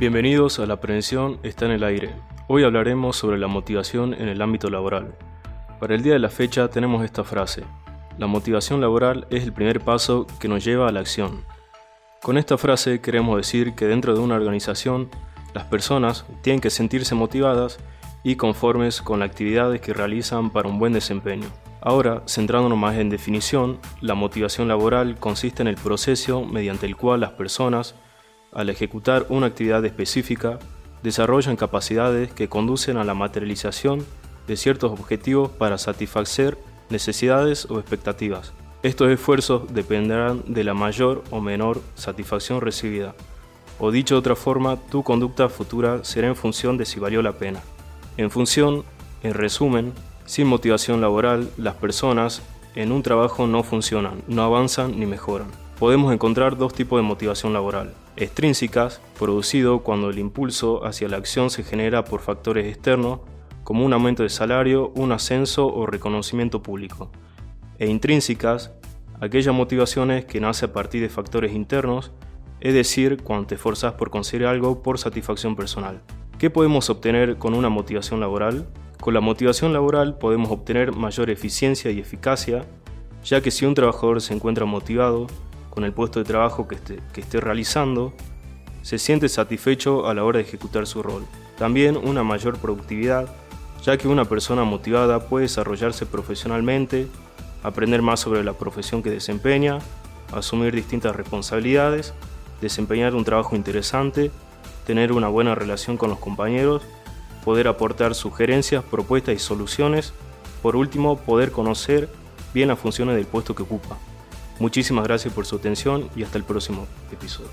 Bienvenidos a La Prevención está en el aire. Hoy hablaremos sobre la motivación en el ámbito laboral. Para el día de la fecha tenemos esta frase. La motivación laboral es el primer paso que nos lleva a la acción. Con esta frase queremos decir que dentro de una organización las personas tienen que sentirse motivadas y conformes con las actividades que realizan para un buen desempeño. Ahora, centrándonos más en definición, la motivación laboral consiste en el proceso mediante el cual las personas, al ejecutar una actividad específica, desarrollan capacidades que conducen a la materialización de ciertos objetivos para satisfacer necesidades o expectativas. Estos esfuerzos dependerán de la mayor o menor satisfacción recibida. O dicho de otra forma, tu conducta futura será en función de si valió la pena. En función, en resumen, sin motivación laboral, las personas en un trabajo no funcionan, no avanzan ni mejoran. Podemos encontrar dos tipos de motivación laboral. Extrínsecas, producido cuando el impulso hacia la acción se genera por factores externos, como un aumento de salario, un ascenso o reconocimiento público. E intrínsecas, aquellas motivaciones que nacen a partir de factores internos, es decir, cuando te esforzas por conseguir algo por satisfacción personal. ¿Qué podemos obtener con una motivación laboral? Con la motivación laboral podemos obtener mayor eficiencia y eficacia, ya que si un trabajador se encuentra motivado con el puesto de trabajo que esté, que esté realizando, se siente satisfecho a la hora de ejecutar su rol. También una mayor productividad, ya que una persona motivada puede desarrollarse profesionalmente, aprender más sobre la profesión que desempeña, asumir distintas responsabilidades desempeñar un trabajo interesante, tener una buena relación con los compañeros, poder aportar sugerencias, propuestas y soluciones. Por último, poder conocer bien las funciones del puesto que ocupa. Muchísimas gracias por su atención y hasta el próximo episodio.